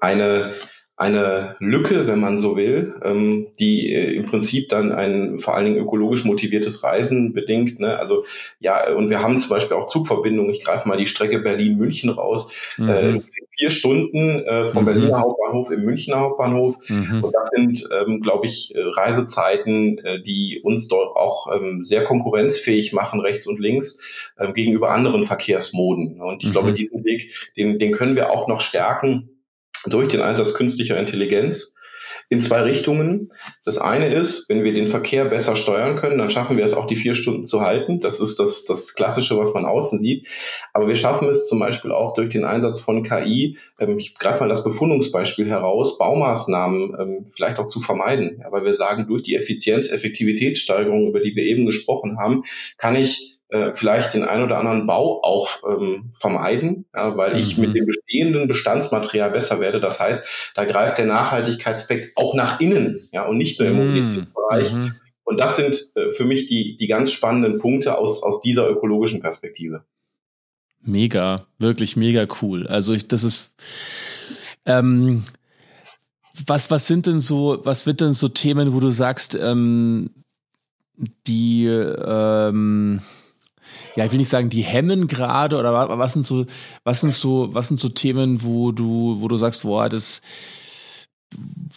eine eine Lücke, wenn man so will, ähm, die äh, im Prinzip dann ein vor allen Dingen ökologisch motiviertes Reisen bedingt. Ne? Also ja, und wir haben zum Beispiel auch Zugverbindungen. Ich greife mal die Strecke Berlin-München raus. Mhm. Äh, vier Stunden äh, vom mhm. Berliner Hauptbahnhof im Münchner Hauptbahnhof. Mhm. Und das sind, ähm, glaube ich, äh, Reisezeiten, äh, die uns dort auch ähm, sehr konkurrenzfähig machen, rechts und links, ähm, gegenüber anderen Verkehrsmoden. Und ich glaube, mhm. diesen Weg, den, den können wir auch noch stärken durch den Einsatz künstlicher Intelligenz in zwei Richtungen. Das eine ist, wenn wir den Verkehr besser steuern können, dann schaffen wir es auch, die vier Stunden zu halten. Das ist das, das Klassische, was man außen sieht. Aber wir schaffen es zum Beispiel auch durch den Einsatz von KI, ähm, ich greife mal das Befundungsbeispiel heraus, Baumaßnahmen ähm, vielleicht auch zu vermeiden. Weil wir sagen, durch die Effizienz, Effektivitätssteigerung, über die wir eben gesprochen haben, kann ich äh, vielleicht den ein oder anderen Bau auch ähm, vermeiden, ja, weil mhm. ich mit dem bestehenden Bestandsmaterial besser werde. Das heißt, da greift der Nachhaltigkeitsaspekt auch nach innen ja, und nicht nur im mhm. Mobilitätsbereich. Mhm. Und das sind äh, für mich die, die ganz spannenden Punkte aus, aus dieser ökologischen Perspektive. Mega, wirklich mega cool. Also ich, das ist ähm, was, was sind denn so, was wird denn so Themen, wo du sagst, ähm, die ähm, ja, ich will nicht sagen, die hemmen gerade oder was sind so, was sind so, was sind so Themen, wo du, wo du sagst, boah, das,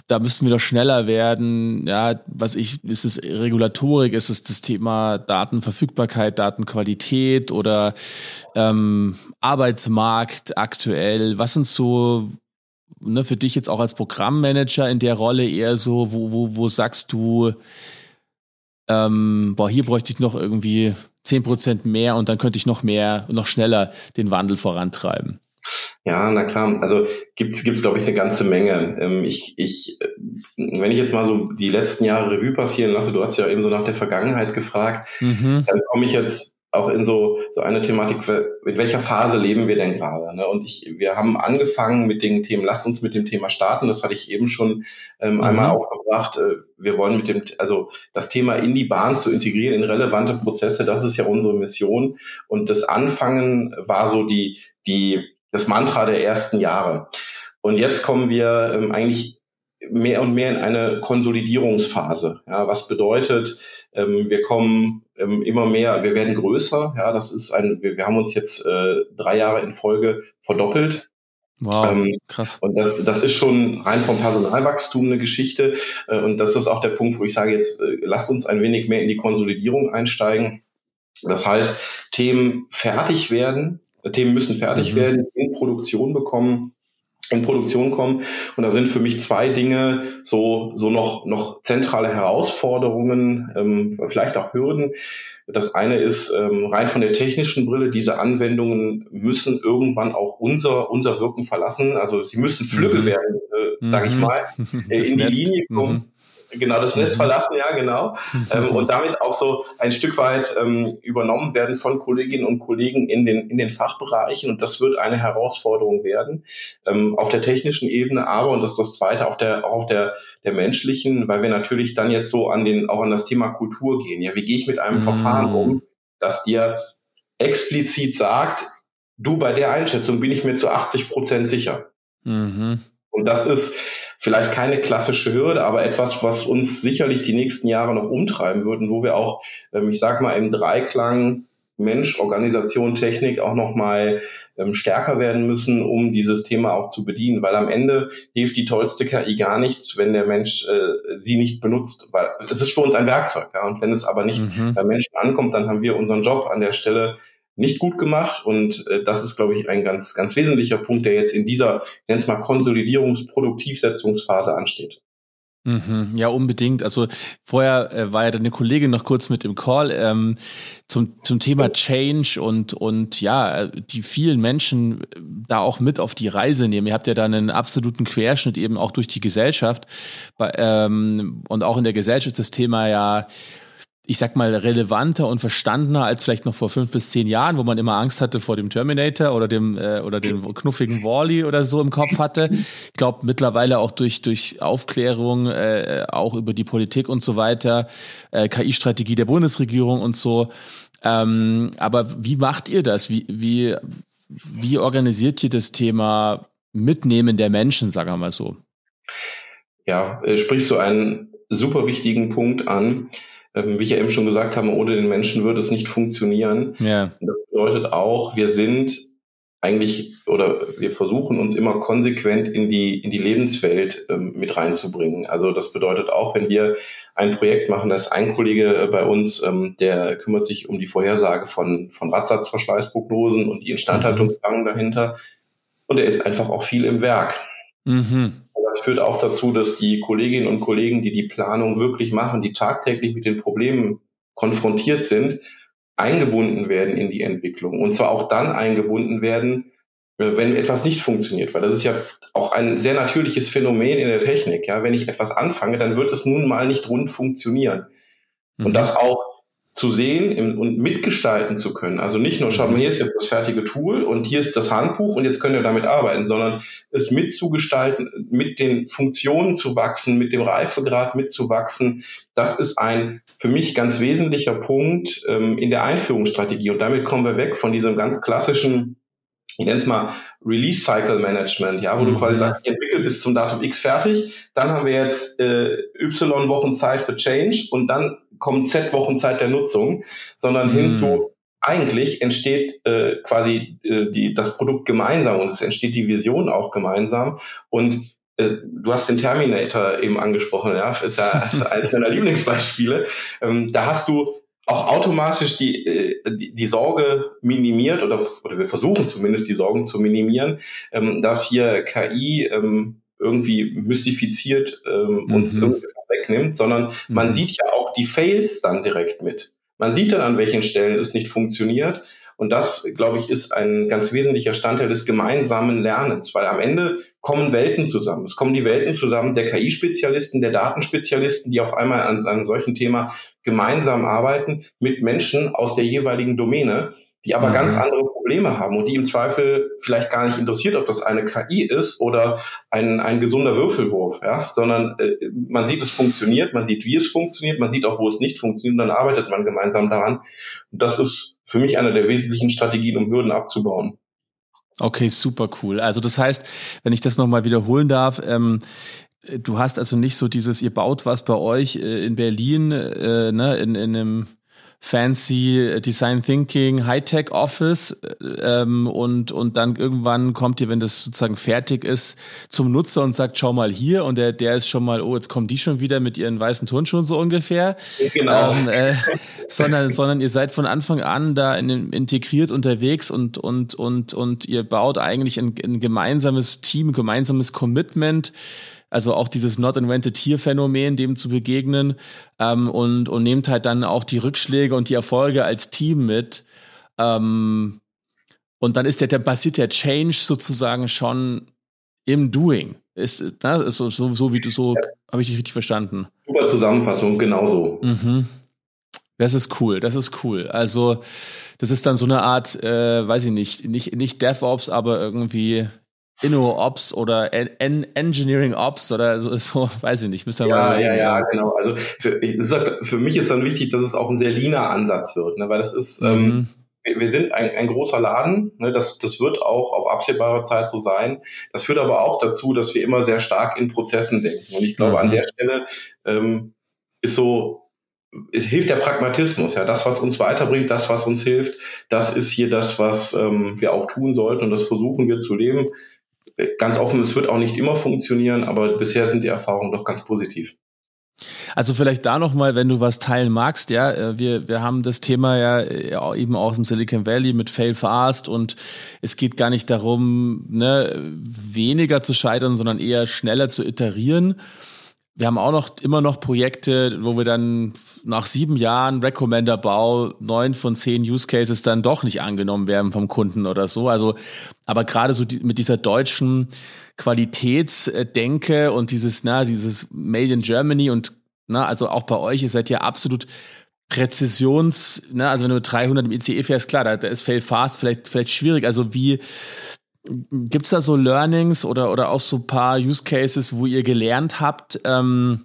da müssten wir doch schneller werden. Ja, was ich, ist es Regulatorik, ist es das Thema Datenverfügbarkeit, Datenqualität oder ähm, Arbeitsmarkt aktuell? Was sind so ne, für dich jetzt auch als Programmmanager in der Rolle eher so, wo, wo, wo sagst du, ähm, boah, hier bräuchte ich noch irgendwie 10% mehr und dann könnte ich noch mehr, noch schneller den Wandel vorantreiben. Ja, na klar. Also gibt's gibt's glaube ich eine ganze Menge. Ähm, ich ich äh, wenn ich jetzt mal so die letzten Jahre Revue passieren lasse, du hast ja eben so nach der Vergangenheit gefragt, mhm. dann komme ich jetzt auch in so, so eine Thematik, in welcher Phase leben wir denn gerade? Ne? Und ich, wir haben angefangen mit den Themen, lasst uns mit dem Thema starten, das hatte ich eben schon ähm, mhm. einmal aufgebracht. Äh, wir wollen mit dem, also das Thema in die Bahn zu integrieren, in relevante Prozesse, das ist ja unsere Mission. Und das Anfangen war so die, die, das Mantra der ersten Jahre. Und jetzt kommen wir ähm, eigentlich mehr und mehr in eine Konsolidierungsphase. Ja, was bedeutet, ähm, wir kommen ähm, immer mehr, wir werden größer. Ja, das ist ein, wir, wir haben uns jetzt äh, drei Jahre in Folge verdoppelt. Wow, ähm, krass. Und das, das ist schon rein vom Personalwachstum eine Geschichte. Äh, und das ist auch der Punkt, wo ich sage, jetzt äh, lasst uns ein wenig mehr in die Konsolidierung einsteigen. Das heißt, Themen fertig werden, äh, Themen müssen fertig mhm. werden, in Produktion bekommen in Produktion kommen. Und da sind für mich zwei Dinge so, so noch, noch zentrale Herausforderungen, ähm, vielleicht auch Hürden. Das eine ist ähm, rein von der technischen Brille, diese Anwendungen müssen irgendwann auch unser, unser Wirken verlassen. Also sie müssen flügge mhm. werden, äh, sage ich mhm. mal, äh, in die Linie kommen. Mhm. Genau, das Nest mhm. verlassen, ja, genau. ähm, und damit auch so ein Stück weit ähm, übernommen werden von Kolleginnen und Kollegen in den, in den Fachbereichen. Und das wird eine Herausforderung werden ähm, auf der technischen Ebene, aber, und das ist das Zweite, auf der, auch auf der, der menschlichen, weil wir natürlich dann jetzt so an den, auch an das Thema Kultur gehen. Ja, wie gehe ich mit einem mhm. Verfahren um, das dir explizit sagt, du, bei der Einschätzung bin ich mir zu 80 Prozent sicher. Mhm. Und das ist, vielleicht keine klassische Hürde, aber etwas, was uns sicherlich die nächsten Jahre noch umtreiben wird und wo wir auch, ähm, ich sag mal, im Dreiklang Mensch, Organisation, Technik auch nochmal ähm, stärker werden müssen, um dieses Thema auch zu bedienen, weil am Ende hilft die tollste KI gar nichts, wenn der Mensch äh, sie nicht benutzt, weil es ist für uns ein Werkzeug, ja, und wenn es aber nicht mhm. bei Menschen ankommt, dann haben wir unseren Job an der Stelle nicht gut gemacht und äh, das ist, glaube ich, ein ganz, ganz wesentlicher Punkt, der jetzt in dieser, ich nenne es mal Konsolidierungs-Produktivsetzungsphase ansteht. Mhm, ja, unbedingt. Also vorher äh, war ja deine Kollegin noch kurz mit im Call ähm, zum, zum Thema Change und, und ja, die vielen Menschen da auch mit auf die Reise nehmen. Ihr habt ja da einen absoluten Querschnitt eben auch durch die Gesellschaft. Bei, ähm, und auch in der Gesellschaft ist das Thema ja ich sag mal, relevanter und verstandener als vielleicht noch vor fünf bis zehn Jahren, wo man immer Angst hatte vor dem Terminator oder dem äh, oder dem knuffigen Wally oder so im Kopf hatte. Ich glaube mittlerweile auch durch durch Aufklärung, äh, auch über die Politik und so weiter, äh, KI-Strategie der Bundesregierung und so. Ähm, aber wie macht ihr das? Wie wie wie organisiert ihr das Thema Mitnehmen der Menschen, sagen wir mal so? Ja, äh, sprichst du einen super wichtigen Punkt an wie ich ja eben schon gesagt habe, ohne den Menschen würde es nicht funktionieren. Ja. Das bedeutet auch, wir sind eigentlich oder wir versuchen uns immer konsequent in die in die Lebenswelt ähm, mit reinzubringen. Also das bedeutet auch, wenn wir ein Projekt machen, da ist ein Kollege bei uns, ähm, der kümmert sich um die Vorhersage von von Radsatzverschleißprognosen und die Instandhaltungsplanung mhm. dahinter und er ist einfach auch viel im Werk. Mhm das führt auch dazu, dass die Kolleginnen und Kollegen, die die Planung wirklich machen, die tagtäglich mit den Problemen konfrontiert sind, eingebunden werden in die Entwicklung. Und zwar auch dann eingebunden werden, äh, wenn etwas nicht funktioniert. Weil das ist ja auch ein sehr natürliches Phänomen in der Technik. Ja, wenn ich etwas anfange, dann wird es nun mal nicht rund funktionieren. Mhm. Und das auch zu sehen und mitgestalten zu können. Also nicht nur, schauen wir, hier ist jetzt das fertige Tool und hier ist das Handbuch und jetzt können wir damit arbeiten, sondern es mitzugestalten, mit den Funktionen zu wachsen, mit dem Reifegrad mitzuwachsen, das ist ein für mich ganz wesentlicher Punkt ähm, in der Einführungsstrategie. Und damit kommen wir weg von diesem ganz klassischen ich nenne es mal Release Cycle Management, ja, wo mhm. du quasi sagst, ich entwickle bis zum Datum X fertig, dann haben wir jetzt äh, Y Wochen Zeit für Change und dann kommt Z Wochen Zeit der Nutzung, sondern mhm. hinzu eigentlich entsteht äh, quasi äh, die, das Produkt gemeinsam und es entsteht die Vision auch gemeinsam und äh, Du hast den Terminator eben angesprochen, ja, ist ja eines meiner Lieblingsbeispiele. Ähm, da hast du auch automatisch die, äh, die, die Sorge minimiert oder, oder wir versuchen zumindest die Sorgen zu minimieren, ähm, dass hier KI ähm, irgendwie mystifiziert ähm, mhm. uns irgendwie wegnimmt, sondern man mhm. sieht ja auch die Fails dann direkt mit. Man sieht dann, an welchen Stellen es nicht funktioniert und das, glaube ich, ist ein ganz wesentlicher Standteil des gemeinsamen Lernens, weil am Ende kommen Welten zusammen. Es kommen die Welten zusammen der KI-Spezialisten, der Datenspezialisten, die auf einmal an einem solchen Thema gemeinsam arbeiten mit Menschen aus der jeweiligen Domäne die aber mhm. ganz andere Probleme haben und die im Zweifel vielleicht gar nicht interessiert, ob das eine KI ist oder ein, ein gesunder Würfelwurf, ja, sondern äh, man sieht, es funktioniert, man sieht, wie es funktioniert, man sieht auch, wo es nicht funktioniert und dann arbeitet man gemeinsam daran. Und das ist für mich eine der wesentlichen Strategien, um Hürden abzubauen. Okay, super cool. Also das heißt, wenn ich das nochmal wiederholen darf, ähm, du hast also nicht so dieses, ihr baut was bei euch äh, in Berlin, äh, ne, in, in einem fancy Design Thinking Hightech Office ähm, und und dann irgendwann kommt ihr, wenn das sozusagen fertig ist, zum Nutzer und sagt, schau mal hier und der der ist schon mal, oh jetzt kommen die schon wieder mit ihren weißen Turnschuhen so ungefähr, genau, ähm, äh, sondern sondern ihr seid von Anfang an da in, integriert unterwegs und und und und ihr baut eigentlich ein, ein gemeinsames Team, gemeinsames Commitment also auch dieses Not Invented Here Phänomen, dem zu begegnen ähm, und, und nehmt halt dann auch die Rückschläge und die Erfolge als Team mit. Ähm, und dann ist der, der passiert der Change sozusagen schon im Doing. Ist, ne, ist so, so, so wie du so, ja. habe ich dich richtig verstanden. Super Zusammenfassung, genauso. Mhm. Das ist cool, das ist cool. Also, das ist dann so eine Art, äh, weiß ich nicht, nicht, nicht DevOps, aber irgendwie Inno-Ops oder en Engineering Ops oder so, so, weiß ich nicht. Müsst ihr ja, mal ja, ja, genau. Also für, sag, für, mich ist dann wichtig, dass es auch ein sehr leaner Ansatz wird, ne? weil das ist, ähm, mhm. ähm, wir, wir, sind ein, ein großer Laden, ne? das, das wird auch auf absehbare Zeit so sein. Das führt aber auch dazu, dass wir immer sehr stark in Prozessen denken. Und ich glaube, mhm. an der Stelle ähm, ist so es hilft der Pragmatismus, ja, das, was uns weiterbringt, das, was uns hilft, das ist hier das, was ähm, wir auch tun sollten und das versuchen wir zu leben. Ganz offen, es wird auch nicht immer funktionieren, aber bisher sind die Erfahrungen doch ganz positiv. Also vielleicht da nochmal, wenn du was teilen magst, ja, äh, wir, wir haben das Thema ja äh, eben aus dem Silicon Valley mit Fail Fast und es geht gar nicht darum, ne, weniger zu scheitern, sondern eher schneller zu iterieren. Wir haben auch noch immer noch Projekte, wo wir dann nach sieben Jahren Recommender-Bau neun von zehn Use Cases dann doch nicht angenommen werden vom Kunden oder so. Also, aber gerade so die, mit dieser deutschen Qualitätsdenke und dieses, na, dieses Made in Germany und na, also auch bei euch, ihr seid ja absolut Präzisions, ne, also wenn du mit 300 im ICE fährst, klar, da, da ist Fail Fast vielleicht, vielleicht schwierig. Also wie, Gibt es da so Learnings oder, oder auch so ein paar Use Cases, wo ihr gelernt habt? Ähm,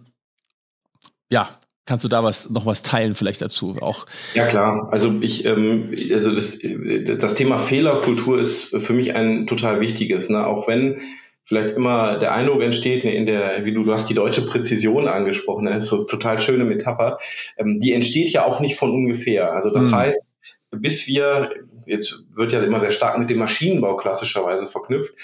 ja, kannst du da was noch was teilen vielleicht dazu auch? Ja klar, also ich ähm, also das, das Thema Fehlerkultur ist für mich ein total wichtiges, ne? auch wenn vielleicht immer der Eindruck entsteht ne, in der, wie du, du hast die deutsche Präzision angesprochen, das ist so eine total schöne Metapher, ähm, die entsteht ja auch nicht von ungefähr. Also das hm. heißt, bis wir jetzt wird ja immer sehr stark mit dem Maschinenbau klassischerweise verknüpft.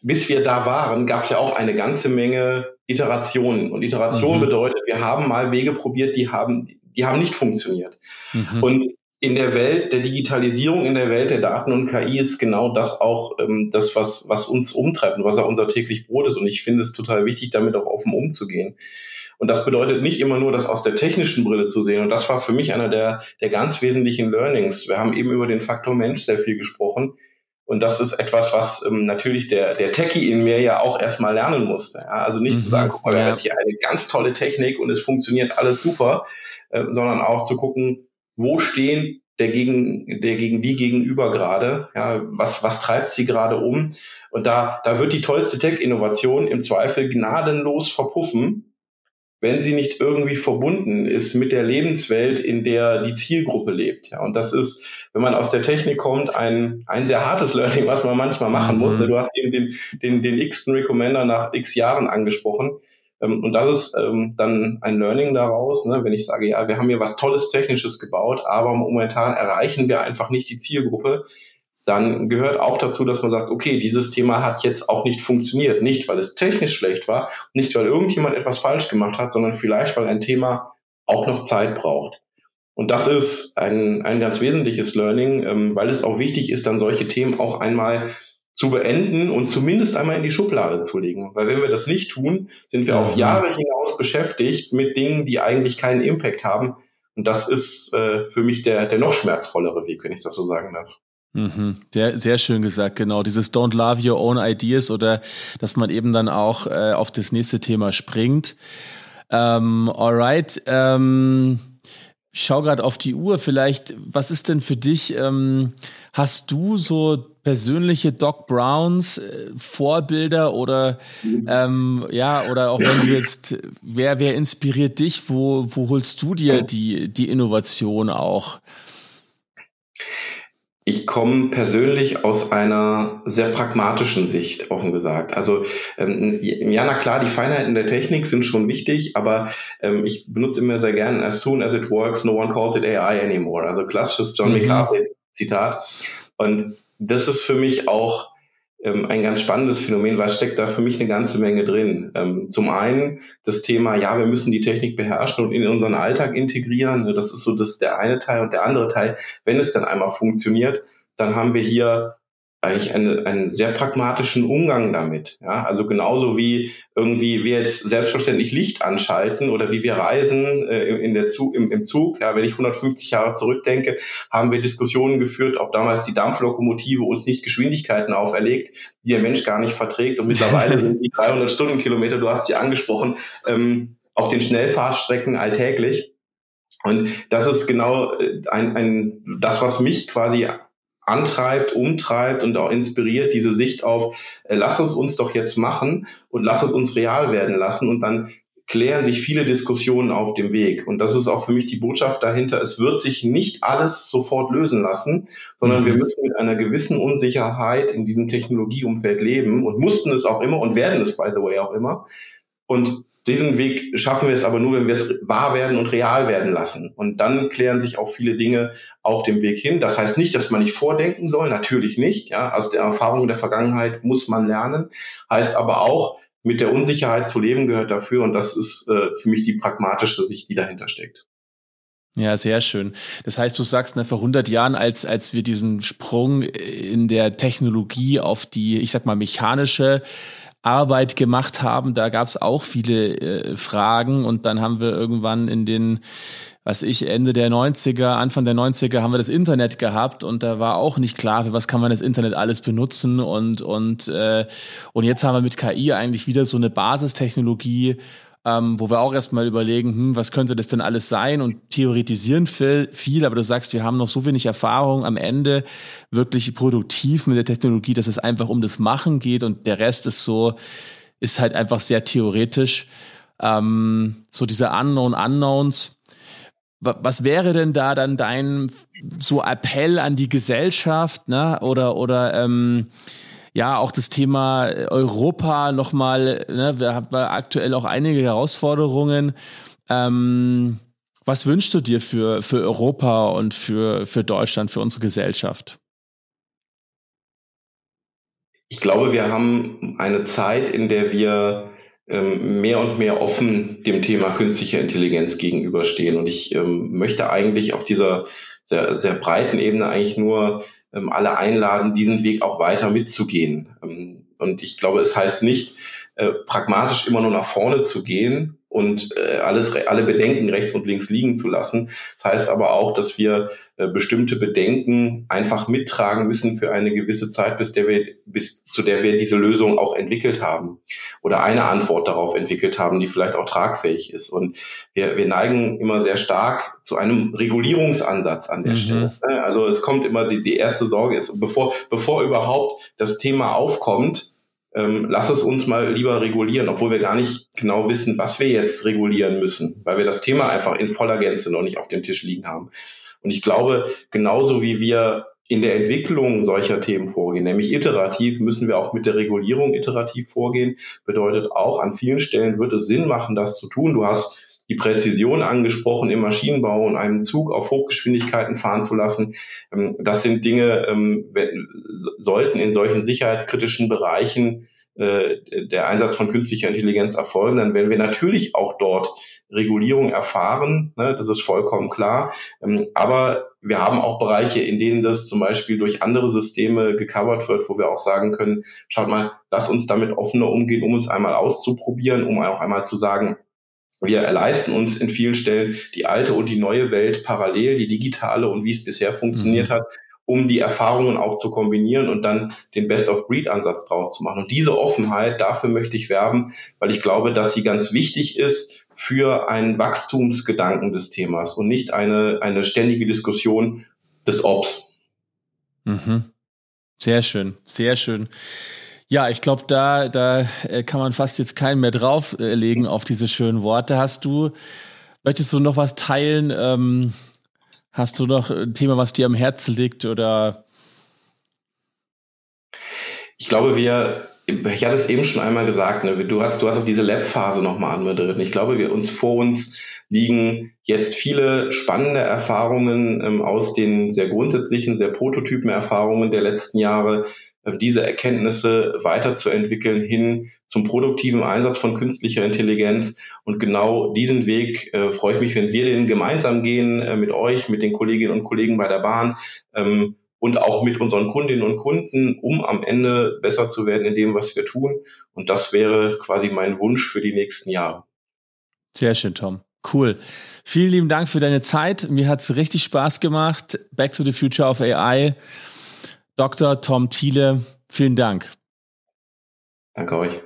Bis wir da waren, gab es ja auch eine ganze Menge Iterationen. Und Iteration mhm. bedeutet, wir haben mal Wege probiert, die haben, die haben nicht funktioniert. Mhm. Und in der Welt der Digitalisierung, in der Welt der Daten und KI ist genau das auch ähm, das, was, was uns umtreibt und was auch unser täglich Brot ist. Und ich finde es total wichtig, damit auch offen umzugehen. Und das bedeutet nicht immer nur, das aus der technischen Brille zu sehen. Und das war für mich einer der, der ganz wesentlichen Learnings. Wir haben eben über den Faktor Mensch sehr viel gesprochen. Und das ist etwas, was ähm, natürlich der, der Techie in mir ja auch erstmal lernen musste. Ja? Also nicht mhm, zu sagen, guck mal, wir haben jetzt hier eine ganz tolle Technik und es funktioniert alles super, äh, sondern auch zu gucken, wo stehen der gegen, der gegen die gegenüber gerade, ja, was, was treibt sie gerade um? Und da, da wird die tollste Tech-Innovation im Zweifel gnadenlos verpuffen, wenn sie nicht irgendwie verbunden ist mit der Lebenswelt, in der die Zielgruppe lebt. Ja, und das ist, wenn man aus der Technik kommt, ein, ein sehr hartes Learning, was man manchmal machen muss. Mhm. Du hast eben den, den, den x-ten Recommender nach x Jahren angesprochen. Ähm, und das ist ähm, dann ein Learning daraus, ne, wenn ich sage, ja, wir haben hier was Tolles Technisches gebaut, aber momentan erreichen wir einfach nicht die Zielgruppe dann gehört auch dazu, dass man sagt, okay, dieses Thema hat jetzt auch nicht funktioniert. Nicht, weil es technisch schlecht war, nicht, weil irgendjemand etwas falsch gemacht hat, sondern vielleicht, weil ein Thema auch noch Zeit braucht. Und das ist ein, ein ganz wesentliches Learning, ähm, weil es auch wichtig ist, dann solche Themen auch einmal zu beenden und zumindest einmal in die Schublade zu legen. Weil wenn wir das nicht tun, sind wir auf Jahre hinaus beschäftigt mit Dingen, die eigentlich keinen Impact haben. Und das ist äh, für mich der, der noch schmerzvollere Weg, wenn ich das so sagen darf. Mhm. Sehr, sehr schön gesagt, genau. Dieses Don't love your own ideas oder dass man eben dann auch äh, auf das nächste Thema springt. Ähm, alright. Ähm, ich schaue gerade auf die Uhr. Vielleicht, was ist denn für dich? Ähm, hast du so persönliche Doc Browns äh, Vorbilder oder ähm, ja oder auch wenn du jetzt wer wer inspiriert dich? Wo wo holst du dir die die Innovation auch? Ich komme persönlich aus einer sehr pragmatischen Sicht, offen gesagt. Also ähm, ja, na klar, die Feinheiten der Technik sind schon wichtig, aber ähm, ich benutze immer sehr gern, as soon as it works, no one calls it AI anymore. Also klassisches John mhm. McCarthy Zitat. Und das ist für mich auch ein ganz spannendes Phänomen, weil steckt da für mich eine ganze Menge drin. Ähm, zum einen das Thema, ja, wir müssen die Technik beherrschen und in unseren Alltag integrieren. Das ist so das der eine Teil und der andere Teil, wenn es dann einmal funktioniert, dann haben wir hier eigentlich eine, einen sehr pragmatischen Umgang damit. Ja? Also genauso wie irgendwie wir jetzt selbstverständlich Licht anschalten oder wie wir reisen äh, in der Zug, im, im Zug. Ja, wenn ich 150 Jahre zurückdenke, haben wir Diskussionen geführt, ob damals die Dampflokomotive uns nicht Geschwindigkeiten auferlegt, die der Mensch gar nicht verträgt. Und mittlerweile sind die 300 Stundenkilometer, du hast sie angesprochen, ähm, auf den Schnellfahrstrecken alltäglich. Und das ist genau äh, ein, ein, das, was mich quasi antreibt, umtreibt und auch inspiriert, diese Sicht auf, äh, lass es uns doch jetzt machen und lass es uns real werden lassen und dann klären sich viele Diskussionen auf dem Weg. Und das ist auch für mich die Botschaft dahinter. Es wird sich nicht alles sofort lösen lassen, sondern mhm. wir müssen mit einer gewissen Unsicherheit in diesem Technologieumfeld leben und mussten es auch immer und werden es, by the way, auch immer. Und diesen Weg schaffen wir es aber nur, wenn wir es wahr werden und real werden lassen. Und dann klären sich auch viele Dinge auf dem Weg hin. Das heißt nicht, dass man nicht vordenken soll, natürlich nicht. Ja, aus der Erfahrung der Vergangenheit muss man lernen. Heißt aber auch, mit der Unsicherheit zu leben gehört dafür. Und das ist äh, für mich die pragmatische Sicht, die dahinter steckt. Ja, sehr schön. Das heißt, du sagst, ne, vor 100 Jahren, als, als wir diesen Sprung in der Technologie auf die, ich sag mal, mechanische Arbeit gemacht haben, da gab es auch viele äh, Fragen. Und dann haben wir irgendwann in den was ich, Ende der 90er, Anfang der 90er haben wir das Internet gehabt. Und da war auch nicht klar, für was kann man das Internet alles benutzen. Und, und, äh, und jetzt haben wir mit KI eigentlich wieder so eine Basistechnologie, ähm, wo wir auch erstmal überlegen, hm, was könnte das denn alles sein und theoretisieren viel, viel, aber du sagst, wir haben noch so wenig Erfahrung am Ende wirklich produktiv mit der Technologie, dass es einfach um das Machen geht und der Rest ist so, ist halt einfach sehr theoretisch. Ähm, so diese Unknown Unknowns. Was wäre denn da dann dein so Appell an die Gesellschaft, ne? Oder oder ähm, ja, auch das Thema Europa nochmal, ne, wir haben aktuell auch einige Herausforderungen. Ähm, was wünschst du dir für, für Europa und für, für Deutschland, für unsere Gesellschaft? Ich glaube, wir haben eine Zeit, in der wir ähm, mehr und mehr offen dem Thema künstliche Intelligenz gegenüberstehen. Und ich ähm, möchte eigentlich auf dieser sehr, sehr breiten Ebene eigentlich nur alle einladen, diesen Weg auch weiter mitzugehen. Ähm, und ich glaube, es heißt nicht, äh, pragmatisch immer nur nach vorne zu gehen und äh, alles, alle Bedenken rechts und links liegen zu lassen. Das heißt aber auch, dass wir äh, bestimmte Bedenken einfach mittragen müssen für eine gewisse Zeit, bis, der wir, bis zu der wir diese Lösung auch entwickelt haben oder eine Antwort darauf entwickelt haben, die vielleicht auch tragfähig ist. Und wir, wir neigen immer sehr stark zu einem Regulierungsansatz an der mhm. Stelle. Ne? Also es kommt immer die, die erste Sorge ist, bevor, bevor überhaupt das Thema aufkommt, ähm, lass es uns mal lieber regulieren, obwohl wir gar nicht genau wissen, was wir jetzt regulieren müssen, weil wir das Thema einfach in voller Gänze noch nicht auf dem Tisch liegen haben. Und ich glaube, genauso wie wir in der Entwicklung solcher Themen vorgehen, nämlich iterativ, müssen wir auch mit der Regulierung iterativ vorgehen. Bedeutet auch, an vielen Stellen wird es Sinn machen, das zu tun. Du hast die Präzision angesprochen im Maschinenbau und einen Zug auf Hochgeschwindigkeiten fahren zu lassen. Ähm, das sind Dinge, ähm, sollten in solchen sicherheitskritischen Bereichen äh, der Einsatz von künstlicher Intelligenz erfolgen, dann werden wir natürlich auch dort Regulierung erfahren. Ne, das ist vollkommen klar. Ähm, aber wir haben auch Bereiche, in denen das zum Beispiel durch andere Systeme gecovert wird, wo wir auch sagen können, schaut mal, lass uns damit offener umgehen, um uns einmal auszuprobieren, um auch einmal zu sagen, wir leisten uns in vielen Stellen die alte und die neue Welt parallel, die digitale und wie es bisher funktioniert mhm. hat, um die Erfahrungen auch zu kombinieren und dann den Best-of-Breed-Ansatz draus zu machen. Und diese Offenheit, dafür möchte ich werben, weil ich glaube, dass sie ganz wichtig ist für einen Wachstumsgedanken des Themas und nicht eine, eine ständige Diskussion des Ops. Mhm. Sehr schön, sehr schön. Ja, ich glaube, da, da äh, kann man fast jetzt keinen mehr drauflegen auf diese schönen Worte. Hast du, möchtest du noch was teilen? Ähm, hast du noch ein Thema, was dir am Herzen liegt oder? Ich glaube, wir, ich hatte es eben schon einmal gesagt, ne, du hast, du hast auch diese Lab-Phase nochmal anmoderiert. Ich glaube, wir uns vor uns liegen jetzt viele spannende Erfahrungen ähm, aus den sehr grundsätzlichen, sehr prototypen Erfahrungen der letzten Jahre diese Erkenntnisse weiterzuentwickeln hin zum produktiven Einsatz von künstlicher Intelligenz. Und genau diesen Weg äh, freue ich mich, wenn wir den gemeinsam gehen äh, mit euch, mit den Kolleginnen und Kollegen bei der Bahn ähm, und auch mit unseren Kundinnen und Kunden, um am Ende besser zu werden in dem, was wir tun. Und das wäre quasi mein Wunsch für die nächsten Jahre. Sehr schön, Tom. Cool. Vielen lieben Dank für deine Zeit. Mir hat es richtig Spaß gemacht. Back to the Future of AI. Dr. Tom Thiele, vielen Dank. Danke euch.